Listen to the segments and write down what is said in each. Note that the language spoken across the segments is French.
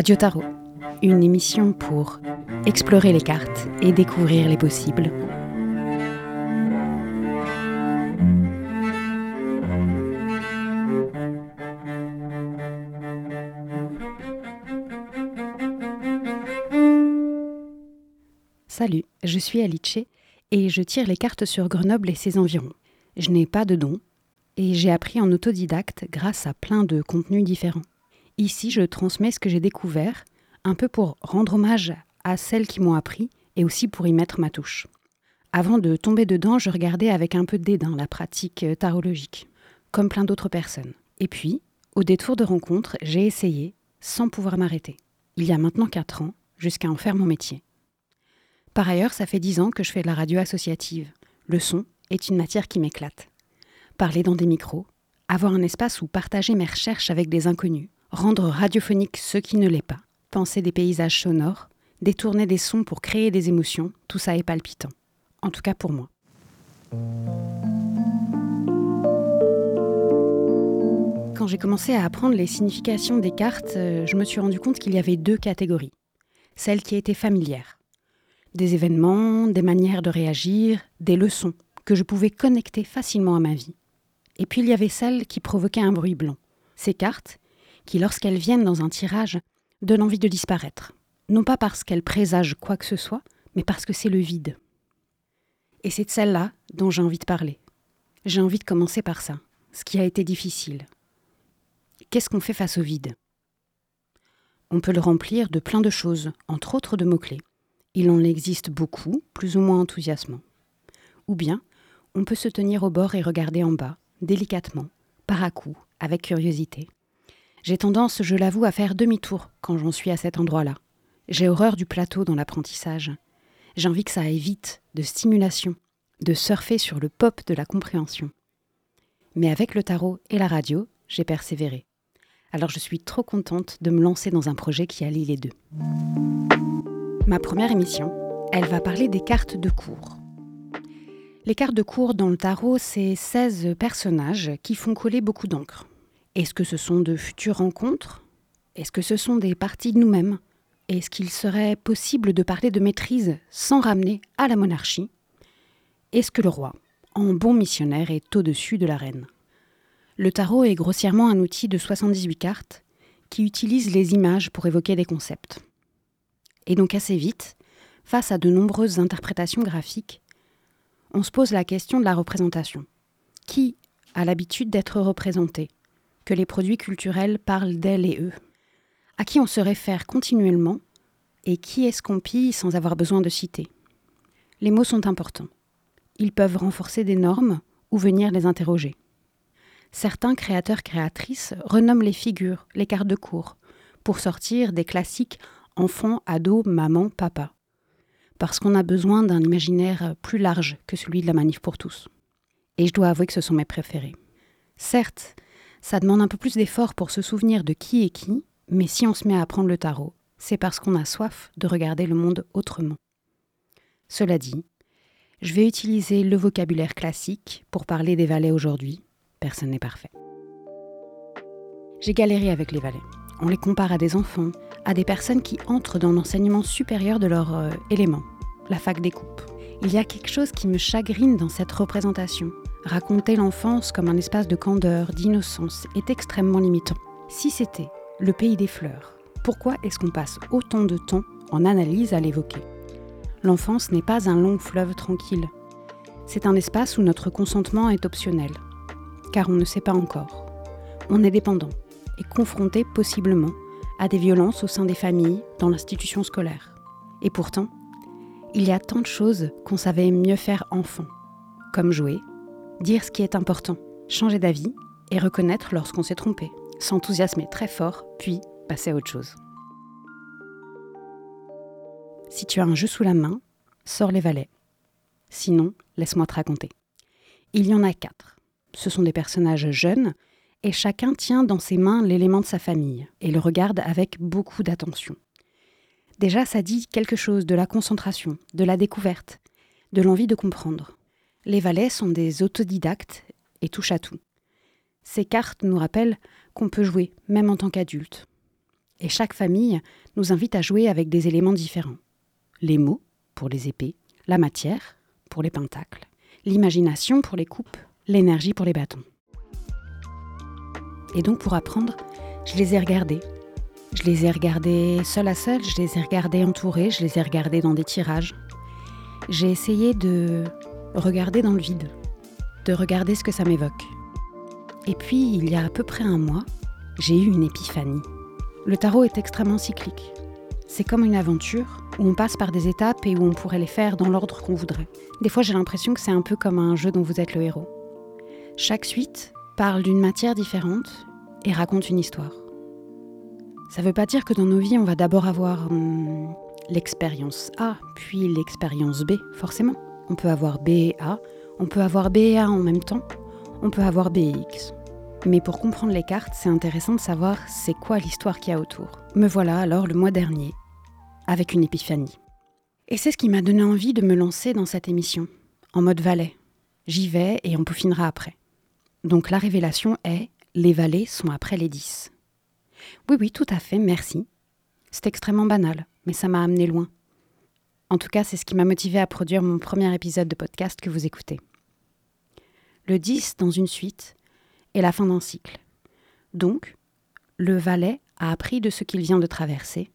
Radio Tarot, une émission pour explorer les cartes et découvrir les possibles. Salut, je suis Alice et je tire les cartes sur Grenoble et ses environs. Je n'ai pas de don et j'ai appris en autodidacte grâce à plein de contenus différents. Ici, je transmets ce que j'ai découvert, un peu pour rendre hommage à celles qui m'ont appris et aussi pour y mettre ma touche. Avant de tomber dedans, je regardais avec un peu de dédain la pratique tarologique, comme plein d'autres personnes. Et puis, au détour de rencontres, j'ai essayé, sans pouvoir m'arrêter. Il y a maintenant 4 ans, jusqu'à en faire mon métier. Par ailleurs, ça fait 10 ans que je fais de la radio associative. Le son est une matière qui m'éclate. Parler dans des micros, avoir un espace où partager mes recherches avec des inconnus, rendre radiophonique ce qui ne l'est pas, penser des paysages sonores, détourner des sons pour créer des émotions, tout ça est palpitant. En tout cas pour moi. Quand j'ai commencé à apprendre les significations des cartes, euh, je me suis rendu compte qu'il y avait deux catégories. Celles qui étaient familières. Des événements, des manières de réagir, des leçons que je pouvais connecter facilement à ma vie. Et puis il y avait celles qui provoquaient un bruit blanc. Ces cartes, qui, lorsqu'elles viennent dans un tirage, donnent envie de disparaître. Non pas parce qu'elles présagent quoi que ce soit, mais parce que c'est le vide. Et c'est de celle-là dont j'ai envie de parler. J'ai envie de commencer par ça, ce qui a été difficile. Qu'est-ce qu'on fait face au vide? On peut le remplir de plein de choses, entre autres de mots-clés. Il en existe beaucoup, plus ou moins enthousiasmants. Ou bien, on peut se tenir au bord et regarder en bas, délicatement, par à coup, avec curiosité. J'ai tendance, je l'avoue, à faire demi-tour quand j'en suis à cet endroit-là. J'ai horreur du plateau dans l'apprentissage. J'ai envie que ça aille vite, de stimulation, de surfer sur le pop de la compréhension. Mais avec le tarot et la radio, j'ai persévéré. Alors je suis trop contente de me lancer dans un projet qui allie les deux. Ma première émission, elle va parler des cartes de cours. Les cartes de cours dans le tarot, c'est 16 personnages qui font coller beaucoup d'encre. Est-ce que ce sont de futures rencontres? Est-ce que ce sont des parties de nous-mêmes? Est-ce qu'il serait possible de parler de maîtrise sans ramener à la monarchie? Est-ce que le roi, en bon missionnaire, est au-dessus de la reine? Le tarot est grossièrement un outil de 78 cartes qui utilise les images pour évoquer des concepts. Et donc assez vite, face à de nombreuses interprétations graphiques, on se pose la question de la représentation. Qui a l'habitude d'être représenté? Que les produits culturels parlent d'elles et eux À qui on se réfère continuellement et qui est-ce qu'on pille sans avoir besoin de citer? Les mots sont importants. Ils peuvent renforcer des normes ou venir les interroger. Certains créateurs-créatrices renomment les figures, les cartes de cours, pour sortir des classiques enfant, ado, maman, papa. Parce qu'on a besoin d'un imaginaire plus large que celui de la manif pour tous. Et je dois avouer que ce sont mes préférés. Certes, ça demande un peu plus d'effort pour se souvenir de qui est qui, mais si on se met à apprendre le tarot, c'est parce qu'on a soif de regarder le monde autrement. Cela dit, je vais utiliser le vocabulaire classique pour parler des valets aujourd'hui. Personne n'est parfait. J'ai galéré avec les valets. On les compare à des enfants, à des personnes qui entrent dans l'enseignement supérieur de leur euh, élément, la fac des coupes. Il y a quelque chose qui me chagrine dans cette représentation, Raconter l'enfance comme un espace de candeur, d'innocence, est extrêmement limitant. Si c'était le pays des fleurs, pourquoi est-ce qu'on passe autant de temps en analyse à l'évoquer? L'enfance n'est pas un long fleuve tranquille. C'est un espace où notre consentement est optionnel, car on ne sait pas encore. On est dépendant et confronté possiblement à des violences au sein des familles, dans l'institution scolaire. Et pourtant, il y a tant de choses qu'on savait mieux faire enfant, comme jouer, dire ce qui est important, changer d'avis et reconnaître lorsqu'on s'est trompé, s'enthousiasmer très fort, puis passer à autre chose. Si tu as un jeu sous la main, sors les valets. Sinon, laisse-moi te raconter. Il y en a quatre. Ce sont des personnages jeunes, et chacun tient dans ses mains l'élément de sa famille, et le regarde avec beaucoup d'attention. Déjà, ça dit quelque chose de la concentration, de la découverte, de l'envie de comprendre. Les valets sont des autodidactes et touchent à tout. Ces cartes nous rappellent qu'on peut jouer, même en tant qu'adulte. Et chaque famille nous invite à jouer avec des éléments différents. Les mots, pour les épées, la matière, pour les pentacles, l'imagination pour les coupes, l'énergie pour les bâtons. Et donc pour apprendre, je les ai regardés. Je les ai regardés seul à seul, je les ai regardés entourés, je les ai regardés dans des tirages. J'ai essayé de regarder dans le vide, de regarder ce que ça m'évoque. Et puis, il y a à peu près un mois, j'ai eu une épiphanie. Le tarot est extrêmement cyclique. C'est comme une aventure où on passe par des étapes et où on pourrait les faire dans l'ordre qu'on voudrait. Des fois, j'ai l'impression que c'est un peu comme un jeu dont vous êtes le héros. Chaque suite parle d'une matière différente et raconte une histoire. Ça ne veut pas dire que dans nos vies, on va d'abord avoir hum, l'expérience A, puis l'expérience B, forcément. On peut avoir B et A, on peut avoir B et A en même temps, on peut avoir B et X. Mais pour comprendre les cartes, c'est intéressant de savoir c'est quoi l'histoire qu'il y a autour. Me voilà alors le mois dernier, avec une épiphanie. Et c'est ce qui m'a donné envie de me lancer dans cette émission, en mode valet. J'y vais et on peaufinera après. Donc la révélation est les valets sont après les 10. Oui, oui, tout à fait, merci. C'est extrêmement banal, mais ça m'a amené loin. En tout cas, c'est ce qui m'a motivé à produire mon premier épisode de podcast que vous écoutez. Le 10 dans une suite est la fin d'un cycle. Donc, le valet a appris de ce qu'il vient de traverser,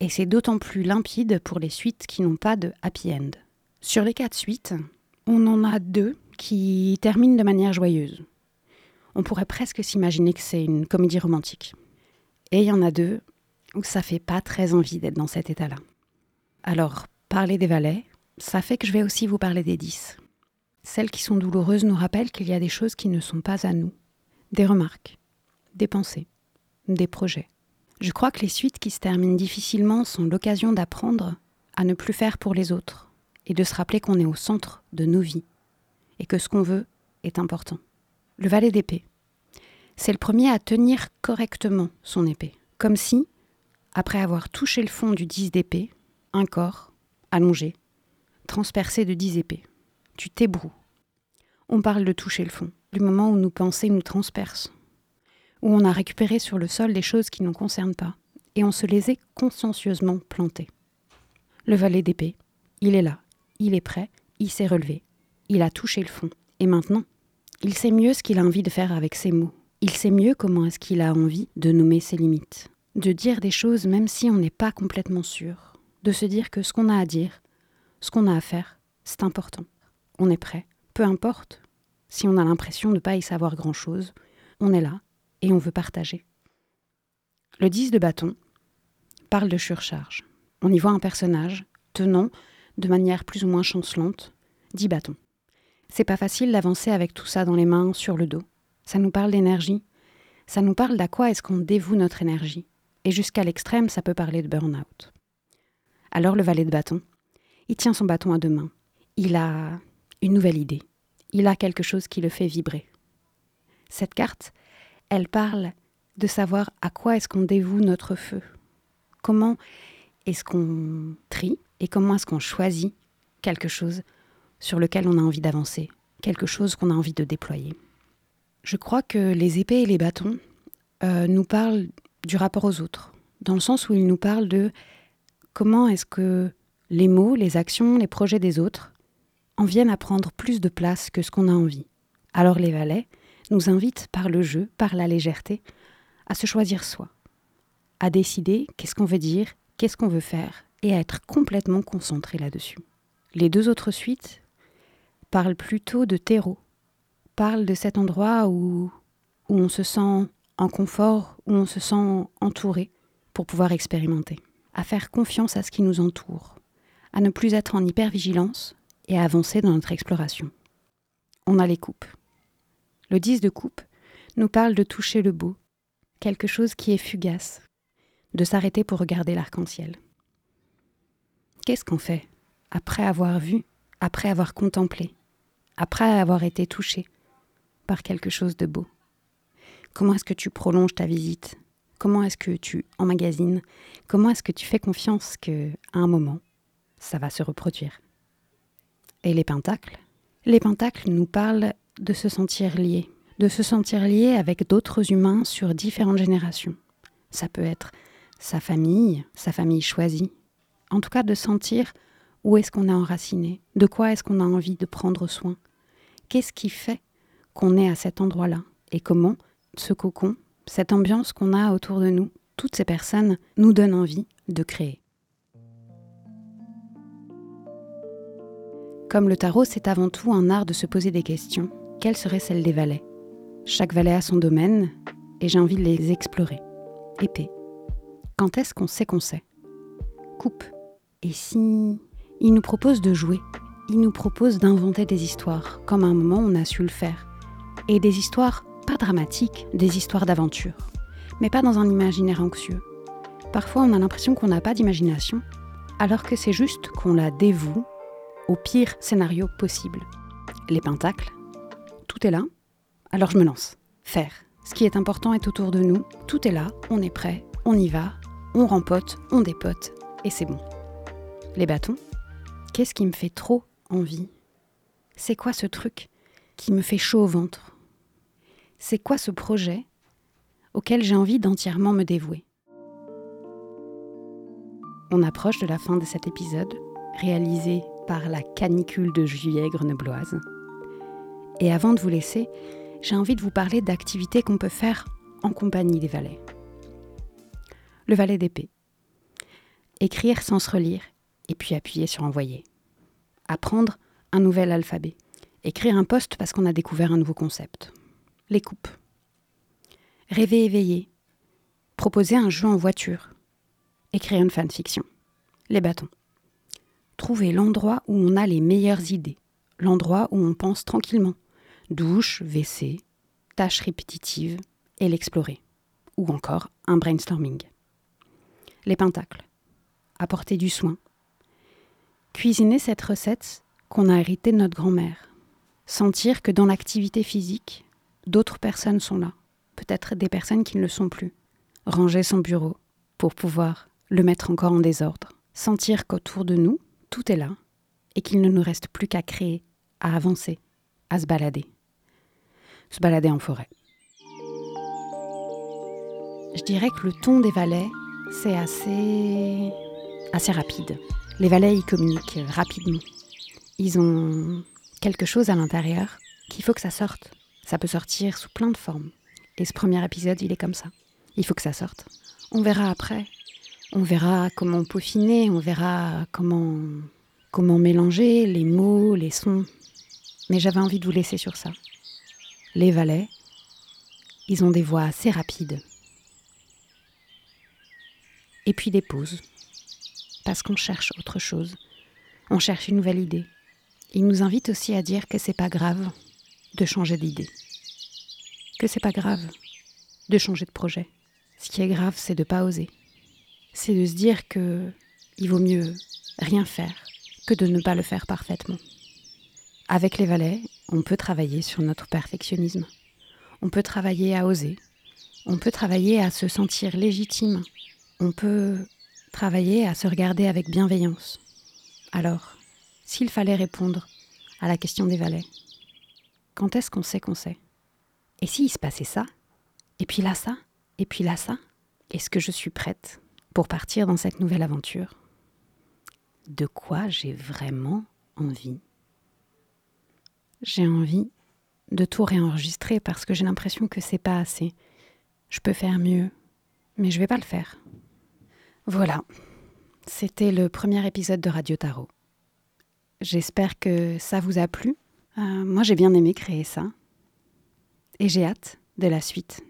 et c'est d'autant plus limpide pour les suites qui n'ont pas de happy end. Sur les quatre suites, on en a deux qui terminent de manière joyeuse. On pourrait presque s'imaginer que c'est une comédie romantique. Et il y en a deux où ça fait pas très envie d'être dans cet état-là. Alors, parler des valets, ça fait que je vais aussi vous parler des dix. Celles qui sont douloureuses nous rappellent qu'il y a des choses qui ne sont pas à nous, des remarques, des pensées, des projets. Je crois que les suites qui se terminent difficilement sont l'occasion d'apprendre à ne plus faire pour les autres et de se rappeler qu'on est au centre de nos vies et que ce qu'on veut est important. Le valet d'épée. C'est le premier à tenir correctement son épée, comme si, après avoir touché le fond du 10 d'épée, un corps, allongé, transpercé de 10 épées. Tu t'ébroues. On parle de toucher le fond, du moment où nos pensées nous transpercent, où on a récupéré sur le sol des choses qui ne nous concernent pas, et on se les est consciencieusement plantées. Le valet d'épée, il est là, il est prêt, il s'est relevé, il a touché le fond, et maintenant, il sait mieux ce qu'il a envie de faire avec ses mots. Il sait mieux comment est-ce qu'il a envie de nommer ses limites de dire des choses même si on n'est pas complètement sûr, de se dire que ce qu'on a à dire, ce qu'on a à faire, c'est important. On est prêt, peu importe si on a l'impression de ne pas y savoir grand-chose, on est là et on veut partager. Le 10 de bâton parle de surcharge. On y voit un personnage tenant, de manière plus ou moins chancelante, 10 bâtons. C'est pas facile d'avancer avec tout ça dans les mains, sur le dos. Ça nous parle d'énergie. Ça nous parle d'à quoi est-ce qu'on dévoue notre énergie. Et jusqu'à l'extrême, ça peut parler de burn-out. Alors le valet de bâton, il tient son bâton à deux mains. Il a une nouvelle idée. Il a quelque chose qui le fait vibrer. Cette carte, elle parle de savoir à quoi est-ce qu'on dévoue notre feu. Comment est-ce qu'on trie et comment est-ce qu'on choisit quelque chose sur lequel on a envie d'avancer, quelque chose qu'on a envie de déployer. Je crois que les épées et les bâtons euh, nous parlent du rapport aux autres, dans le sens où il nous parle de comment est-ce que les mots, les actions, les projets des autres en viennent à prendre plus de place que ce qu'on a envie? Alors les valets nous invitent par le jeu, par la légèreté, à se choisir soi, à décider qu'est-ce qu'on veut dire, qu'est-ce qu'on veut faire, et à être complètement concentré là-dessus. Les deux autres suites parlent plutôt de terreau, parlent de cet endroit où, où on se sent en confort où on se sent entouré pour pouvoir expérimenter, à faire confiance à ce qui nous entoure, à ne plus être en hypervigilance et à avancer dans notre exploration. On a les coupes. Le 10 de coupe nous parle de toucher le beau, quelque chose qui est fugace, de s'arrêter pour regarder l'arc-en-ciel. Qu'est-ce qu'on fait après avoir vu, après avoir contemplé, après avoir été touché par quelque chose de beau? Comment est-ce que tu prolonges ta visite? Comment est-ce que tu emmagasines? Comment est-ce que tu fais confiance que à un moment, ça va se reproduire? Et les pentacles? Les pentacles nous parlent de se sentir liés, de se sentir lié avec d'autres humains sur différentes générations. Ça peut être sa famille, sa famille choisie. En tout cas, de sentir où est-ce qu'on est enraciné, de quoi est-ce qu'on a envie de prendre soin, qu'est-ce qui fait qu'on est à cet endroit-là, et comment ce cocon, cette ambiance qu'on a autour de nous, toutes ces personnes nous donnent envie de créer. Comme le tarot, c'est avant tout un art de se poser des questions. Quelle serait celle des valets? Chaque valet a son domaine, et j'ai envie de les explorer. Épée. Quand est-ce qu'on sait qu'on sait? Coupe. Et si? Il nous propose de jouer Il nous propose d'inventer des histoires, comme à un moment on a su le faire. Et des histoires pas dramatiques, des histoires d'aventure. Mais pas dans un imaginaire anxieux. Parfois on a l'impression qu'on n'a pas d'imagination, alors que c'est juste qu'on la dévoue au pire scénario possible. Les pentacles, tout est là, alors je me lance. Faire. Ce qui est important est autour de nous, tout est là, on est prêt, on y va, on rempote, on dépote, et c'est bon. Les bâtons, qu'est-ce qui me fait trop envie? C'est quoi ce truc qui me fait chaud au ventre? C'est quoi ce projet auquel j'ai envie d'entièrement me dévouer? On approche de la fin de cet épisode, réalisé par la canicule de juillet grenobloise. Et avant de vous laisser, j'ai envie de vous parler d'activités qu'on peut faire en compagnie des valets. Le valet d'épée. Écrire sans se relire et puis appuyer sur envoyer. Apprendre un nouvel alphabet. Écrire un poste parce qu'on a découvert un nouveau concept. Les coupes. Rêver éveillé. Proposer un jeu en voiture. Écrire une fanfiction. Les bâtons trouver l'endroit où on a les meilleures idées, l'endroit où on pense tranquillement. Douche, WC, tâches répétitives, et l'explorer. Ou encore un brainstorming. Les pentacles. Apporter du soin. Cuisiner cette recette qu'on a héritée de notre grand-mère. Sentir que dans l'activité physique, d'autres personnes sont là. Peut-être des personnes qui ne le sont plus. Ranger son bureau pour pouvoir le mettre encore en désordre. Sentir qu'autour de nous, tout est là et qu'il ne nous reste plus qu'à créer, à avancer, à se balader. Se balader en forêt. Je dirais que le ton des valets, c'est assez, assez rapide. Les valets, ils communiquent rapidement. Ils ont quelque chose à l'intérieur qu'il faut que ça sorte. Ça peut sortir sous plein de formes. Et ce premier épisode, il est comme ça. Il faut que ça sorte. On verra après on verra comment peaufiner, on verra comment, comment mélanger les mots, les sons. Mais j'avais envie de vous laisser sur ça. Les valets, ils ont des voix assez rapides. Et puis des pauses. Parce qu'on cherche autre chose. On cherche une nouvelle idée. Ils nous invitent aussi à dire que c'est pas grave de changer d'idée. Que c'est pas grave de changer de projet. Ce qui est grave, c'est de pas oser c'est de se dire que il vaut mieux rien faire que de ne pas le faire parfaitement. Avec les valets, on peut travailler sur notre perfectionnisme. On peut travailler à oser. On peut travailler à se sentir légitime. On peut travailler à se regarder avec bienveillance. Alors, s'il fallait répondre à la question des valets, quand est-ce qu'on sait qu'on sait? Et s'il se passait ça? Et puis là ça? Et puis là ça? Est-ce que je suis prête pour partir dans cette nouvelle aventure? De quoi j'ai vraiment envie? J'ai envie de tout réenregistrer parce que j'ai l'impression que c'est pas assez. Je peux faire mieux, mais je vais pas le faire. Voilà, c'était le premier épisode de Radio Tarot. J'espère que ça vous a plu. Euh, moi, j'ai bien aimé créer ça. Et j'ai hâte de la suite.